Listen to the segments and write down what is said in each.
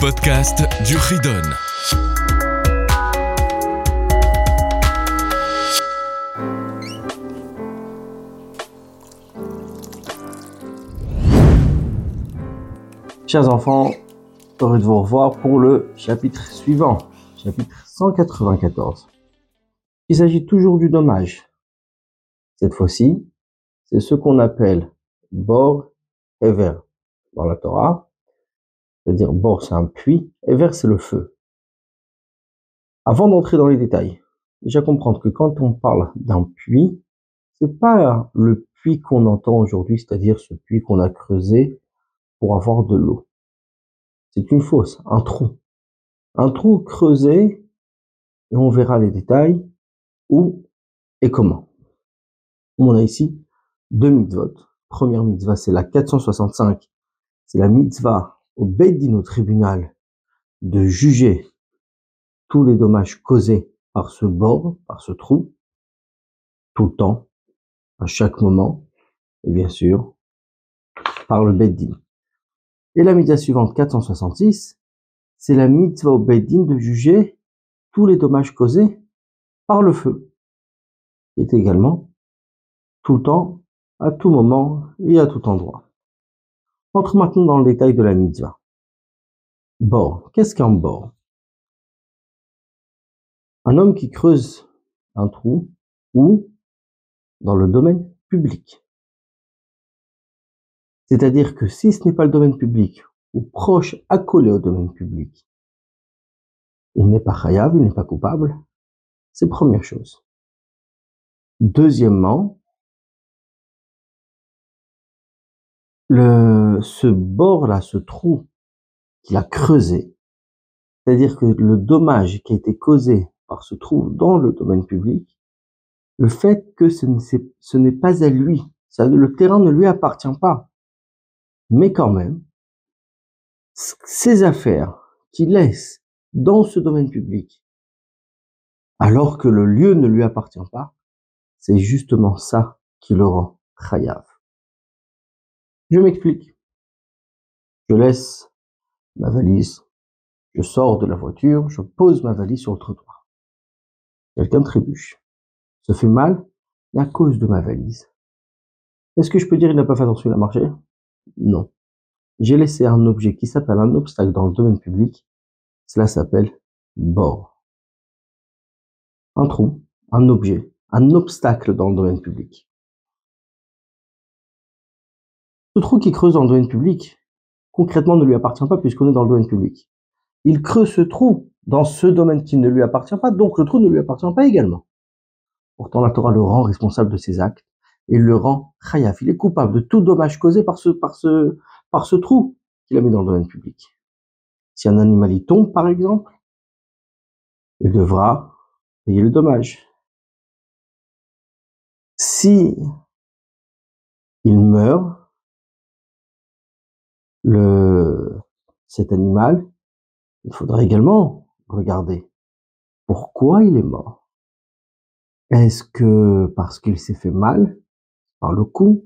podcast du Ridon. Chers enfants, heureux de vous revoir pour le chapitre suivant, chapitre 194. Il s'agit toujours du dommage. Cette fois-ci, c'est ce qu'on appelle bor Ever dans la Torah. C'est-à-dire, bord, c'est un puits, Ever, c'est le feu. Avant d'entrer dans les détails, déjà comprendre que quand on parle d'un puits, c'est pas le puits qu'on entend aujourd'hui, c'est-à-dire ce puits qu'on a creusé pour avoir de l'eau. C'est une fosse, un trou. Un trou creusé, et on verra les détails, où et comment. On a ici deux mitzvot. Première mitzvah, c'est la 465. C'est la mitzvah au Beddin, au tribunal, de juger tous les dommages causés par ce bord, par ce trou, tout le temps, à chaque moment, et bien sûr, par le Beddin. Et la mitzvah suivante, 466, c'est la mitzvah au de juger tous les dommages causés par le feu, qui est également tout le temps, à tout moment et à tout endroit. Entre maintenant dans le détail de la mitzvah. Bord. Qu'est-ce qu'un bord Un homme qui creuse un trou ou dans le domaine public. C'est-à-dire que si ce n'est pas le domaine public ou proche accolé au domaine public, il n'est pas chayav, il n'est pas coupable. C'est première chose. Deuxièmement, le, ce bord-là, ce trou qu'il a creusé, c'est-à-dire que le dommage qui a été causé par ce trou dans le domaine public, le fait que ce n'est pas à lui, le terrain ne lui appartient pas, mais quand même, ces affaires qu'il laisse dans ce domaine public, alors que le lieu ne lui appartient pas, c'est justement ça qui le rend chayav. Je m'explique. Je laisse ma valise, je sors de la voiture, je pose ma valise sur le trottoir. Quelqu'un trébuche. Se fait mal à cause de ma valise. Est-ce que je peux dire qu'il n'a pas fait attention à marcher? Non. J'ai laissé un objet qui s'appelle un obstacle dans le domaine public. Cela s'appelle bord. Un trou, un objet, un obstacle dans le domaine public. Ce trou qui creuse dans le domaine public, concrètement, ne lui appartient pas puisqu'on est dans le domaine public. Il creuse ce trou dans ce domaine qui ne lui appartient pas, donc le trou ne lui appartient pas également. Pourtant, la Torah le rend responsable de ses actes et le rend khayaf. Il est coupable de tout dommage causé par ce, par ce, par ce trou qu'il a mis dans le domaine public. Si un animal y tombe, par exemple, il devra payer le dommage. Si il meurt, cet animal, il faudra également regarder pourquoi il est mort. Est-ce que parce qu'il s'est fait mal par le coup,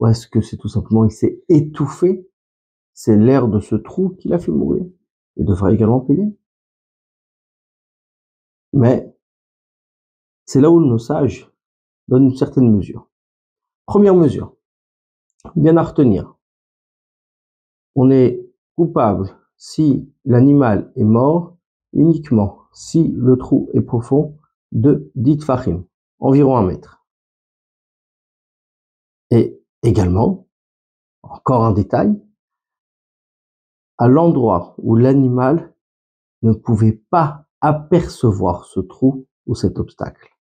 ou est-ce que c'est tout simplement il s'est étouffé C'est l'air de ce trou qui l'a fait mourir. Il devra également payer. Mais c'est là où nos sages donnent une certaine mesure. Première mesure, bien à retenir on est coupable si l'animal est mort uniquement si le trou est profond de 10 fachim, environ un mètre. Et également, encore un détail, à l'endroit où l'animal ne pouvait pas apercevoir ce trou ou cet obstacle.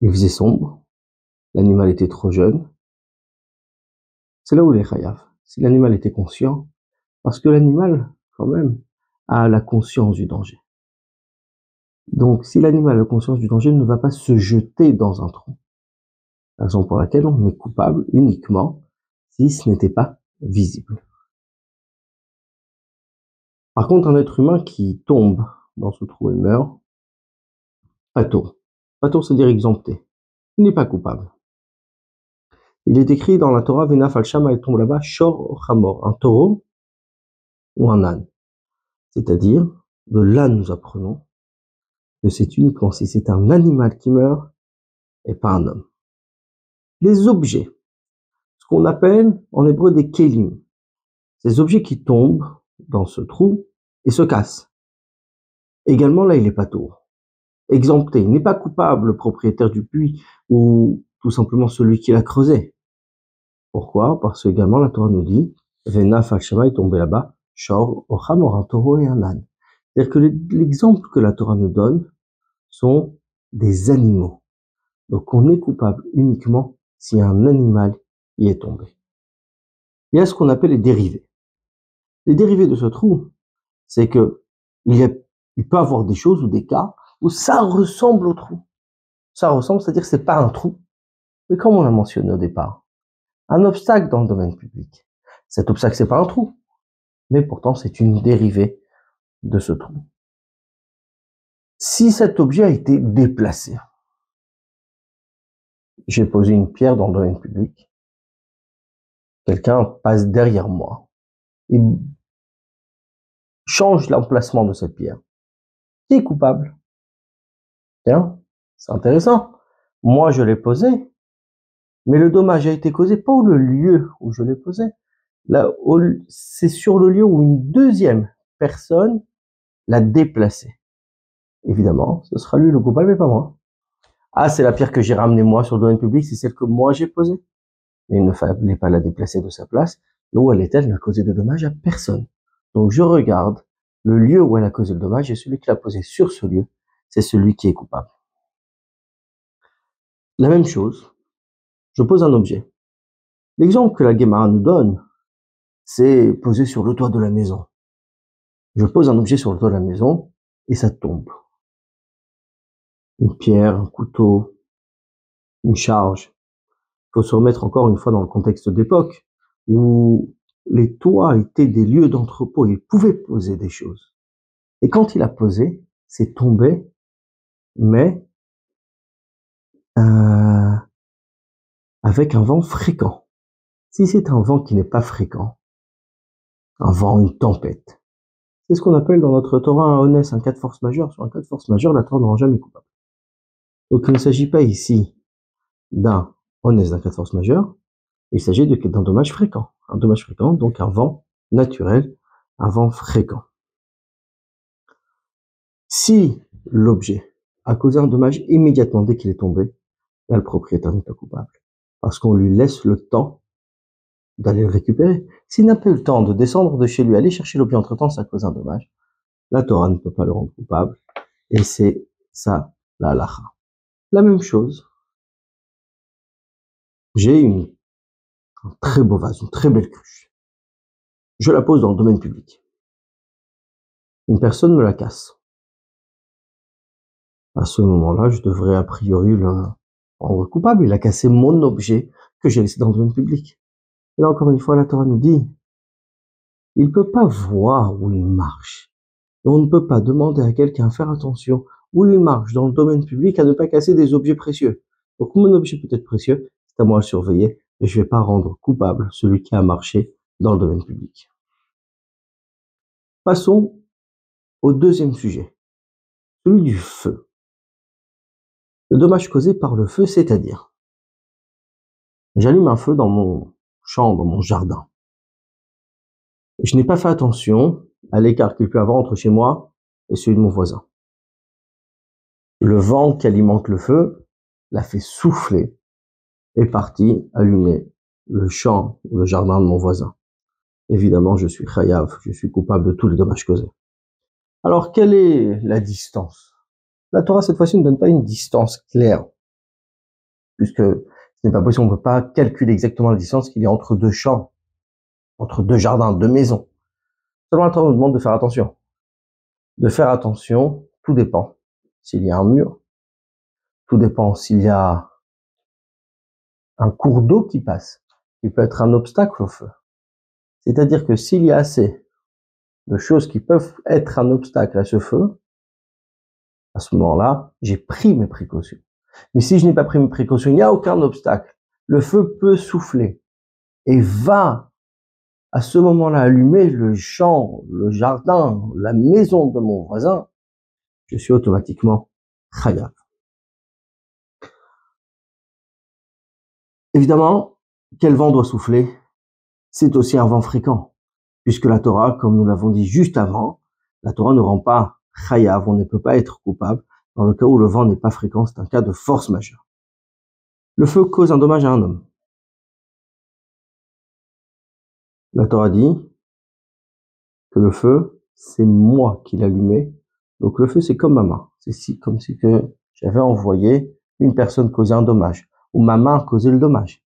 Il faisait sombre, l'animal était trop jeune. C'est là où il est chayav si l'animal était conscient, parce que l'animal, quand même, a la conscience du danger. Donc, si l'animal a la conscience du danger, il ne va pas se jeter dans un trou. Raison pour laquelle on est coupable uniquement si ce n'était pas visible. Par contre, un être humain qui tombe dans ce trou et meurt, pato. Pato, c'est-à-dire exempté. Il n'est pas coupable. Il est écrit dans la Torah, Venaf al-Shama, tombe là-bas, Shor Hamor, un taureau ou un âne. C'est-à-dire, de là nous apprenons que c'est uniquement si c'est un animal qui meurt et pas un homme. Les objets, ce qu'on appelle en hébreu des kelim, ces objets qui tombent dans ce trou et se cassent. Également, là, il n'est pas tour. Exempté, il n'est pas coupable le propriétaire du puits ou tout simplement celui qui l'a creusé. Pourquoi? Parce que également la Torah nous dit Vena Falshema est tombé là-bas, Shor, Ocham, un taureau et un âne. C'est-à-dire que l'exemple que la Torah nous donne sont des animaux. Donc on est coupable uniquement si un animal y est tombé. Il y a ce qu'on appelle les dérivés. Les dérivés de ce trou, c'est que il, y avoir des choses ou des cas où ça ressemble au trou. Ça ressemble, c'est-à-dire que c'est pas un trou, mais comme on l'a mentionné au départ, un obstacle dans le domaine public. Cet obstacle, c'est pas un trou, mais pourtant c'est une dérivée de ce trou. Si cet objet a été déplacé, j'ai posé une pierre dans le domaine public, quelqu'un passe derrière moi et change l'emplacement de cette pierre. Qui est coupable? Tiens, c'est intéressant. Moi, je l'ai posé, mais le dommage a été causé pas au lieu où je l'ai posé. Là, c'est sur le lieu où une deuxième personne l'a déplacé. Évidemment, ce sera lui le coupable, mais pas moi. Ah, c'est la pierre que j'ai ramenée moi sur le domaine public, c'est celle que moi j'ai posée. Mais il ne fallait pas la déplacer de sa place. Là où elle est, elle n'a causé de dommage à personne. Donc je regarde le lieu où elle a causé le dommage et celui qui l'a posé sur ce lieu, c'est celui qui est coupable. La même chose, je pose un objet. L'exemple que la Guémara nous donne, c'est posé sur le toit de la maison. Je pose un objet sur le toit de la maison et ça tombe. Une pierre, un couteau, une charge. Il faut se remettre encore une fois dans le contexte d'époque où les toits étaient des lieux d'entrepôt. Il pouvait poser des choses. Et quand il a posé, c'est tombé, mais euh, avec un vent fréquent. Si c'est un vent qui n'est pas fréquent, un vent, une tempête, c'est ce qu'on appelle dans notre Torah un honnête, un cas de force majeure. Sur un cas de force majeure, la Torah ne jamais coupable. Donc il ne s'agit pas ici d'un honnête, d'un cas de force majeure, il s'agit d'un dommage fréquent. Un dommage fréquent, donc un vent naturel, un vent fréquent. Si l'objet a causé un dommage immédiatement dès qu'il est tombé, là, le propriétaire n'est pas coupable. Parce qu'on lui laisse le temps d'aller le récupérer. S'il n'a pas le temps de descendre de chez lui, aller chercher l'objet entre-temps, ça cause un dommage. La Torah ne peut pas le rendre coupable. Et c'est ça, la halacha. La même chose. J'ai une, un très beau vase, une très belle cruche. Je la pose dans le domaine public. Une personne me la casse. À ce moment-là, je devrais a priori le rendre coupable. Il a cassé mon objet que j'ai laissé dans le domaine public. Et là, encore une fois, la Torah nous dit, il ne peut pas voir où il marche. Et on ne peut pas demander à quelqu'un faire attention où il marche dans le domaine public à ne pas casser des objets précieux. Donc mon objet peut être précieux, c'est à moi de surveiller, et je ne vais pas rendre coupable celui qui a marché dans le domaine public. Passons au deuxième sujet, celui du feu. Le dommage causé par le feu, c'est-à-dire, j'allume un feu dans mon champ, dans mon jardin. Je n'ai pas fait attention à l'écart qu'il peut avoir entre chez moi et celui de mon voisin. Le vent qui alimente le feu l'a fait souffler et parti allumer le champ ou le jardin de mon voisin. Évidemment, je suis khayav, je suis coupable de tous les dommages causés. Alors, quelle est la distance? La Torah, cette fois-ci, ne donne pas une distance claire, puisque ce n'est pas possible, on ne peut pas calculer exactement la distance qu'il y a entre deux champs, entre deux jardins, deux maisons. Seulement, la nous demande de faire attention. De faire attention, tout dépend. S'il y a un mur, tout dépend s'il y a un cours d'eau qui passe, qui peut être un obstacle au feu. C'est-à-dire que s'il y a assez de choses qui peuvent être un obstacle à ce feu, à ce moment-là, j'ai pris mes précautions. Mais si je n'ai pas pris mes précautions, il n'y a aucun obstacle. Le feu peut souffler et va à ce moment-là allumer le champ, le jardin, la maison de mon voisin, je suis automatiquement chayav. Évidemment, quel vent doit souffler? C'est aussi un vent fréquent, puisque la Torah, comme nous l'avons dit juste avant, la Torah ne rend pas on ne peut pas être coupable dans le cas où le vent n'est pas fréquent, c'est un cas de force majeure. Le feu cause un dommage à un homme. La Torah dit que le feu, c'est moi qui l'allumais. Donc le feu, c'est comme ma main. C'est si, comme si que j'avais envoyé une personne causer un dommage, ou ma main causait le dommage.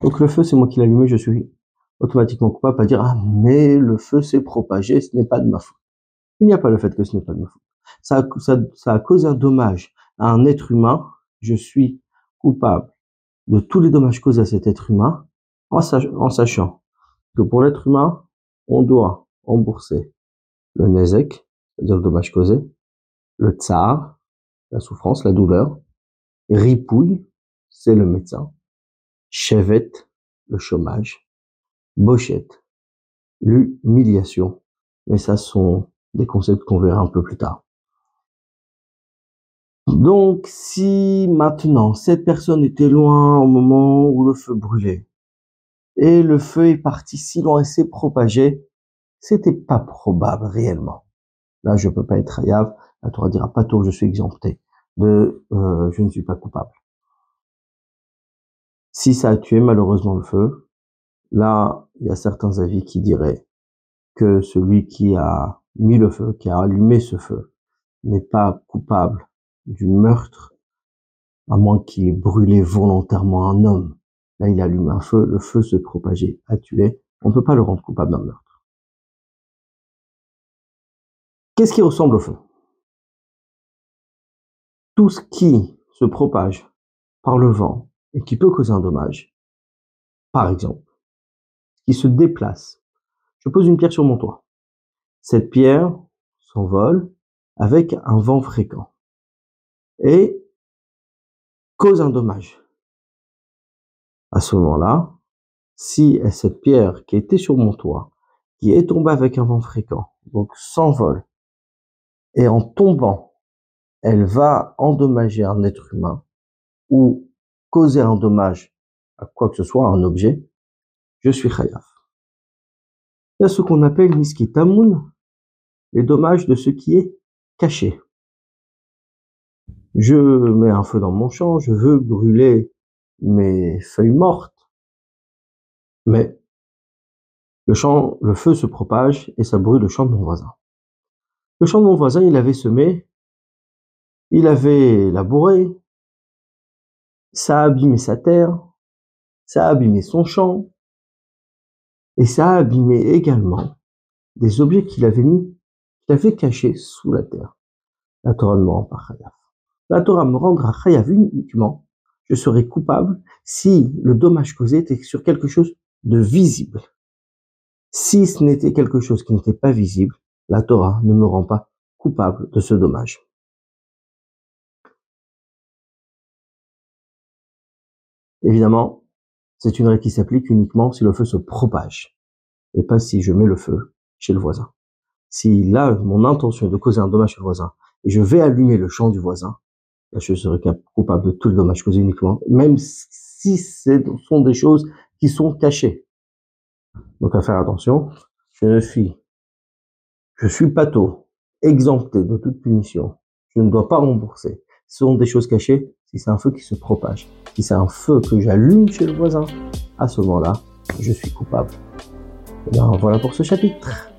Donc le feu, c'est moi qui l'allumais, je suis automatiquement coupable à dire, ah, mais le feu s'est propagé, ce n'est pas de ma faute. Il n'y a pas le fait que ce n'est pas de ma faute. Ça ça, a causé un dommage à un être humain, je suis coupable de tous les dommages causés à cet être humain, en sachant que pour l'être humain, on doit rembourser le nezek, c'est-à-dire le dommage causé, le tsar, la souffrance, la douleur, ripouille, c'est le médecin, chevet, le chômage, bochette, l'humiliation. Mais ça sont des concepts qu'on verra un peu plus tard. Donc, si maintenant cette personne était loin au moment où le feu brûlait, et le feu est parti si loin et s'est propagé, c'était pas probable réellement. Là, je peux pas être Hayav, la Torah dira pas tout, je suis exempté de euh, je ne suis pas coupable. Si ça a tué malheureusement le feu, là, il y a certains avis qui diraient que celui qui a mis le feu, qui a allumé ce feu, n'est pas coupable du meurtre, à moins qu'il ait brûlé volontairement un homme Là, il allume un feu, le feu se propageait, a tué. On ne peut pas le rendre coupable d'un meurtre. Qu'est-ce qui ressemble au feu? Tout ce qui se propage par le vent et qui peut causer un dommage, par exemple, qui se déplace. Je pose une pierre sur mon toit. Cette pierre s'envole avec un vent fréquent et cause un dommage à ce moment-là, si cette pierre qui était sur mon toit, qui est tombée avec un vent fréquent, donc s'envole, et en tombant, elle va endommager un être humain ou causer un dommage à quoi que ce soit, à un objet, je suis khayaf. Il y a ce qu'on appelle niskitamun, les dommages de ce qui est caché. Je mets un feu dans mon champ, je veux brûler mes feuilles mortes. Mais le champ, le feu se propage et ça brûle le champ de mon voisin. Le champ de mon voisin, il avait semé, il avait labouré, ça a abîmé sa terre, ça a abîmé son champ, et ça a abîmé également des objets qu'il avait mis, qu'il avait cachés sous la terre. La Torah ne me rend pas chayav. La Torah me rendra chayav uniquement je serai coupable si le dommage causé était sur quelque chose de visible. Si ce n'était quelque chose qui n'était pas visible, la Torah ne me rend pas coupable de ce dommage. Évidemment, c'est une règle qui s'applique uniquement si le feu se propage, et pas si je mets le feu chez le voisin. Si là, mon intention de causer un dommage chez le voisin, et je vais allumer le champ du voisin, je serai coupable de tout le dommage causé uniquement, même si ce sont des choses qui sont cachées. Donc à faire attention, je suis, je suis pato, exempté de toute punition. Je ne dois pas rembourser. Ce sont des choses cachées. Si c'est un feu qui se propage, si c'est un feu que j'allume chez le voisin, à ce moment-là, je suis coupable. Et eh bien voilà pour ce chapitre.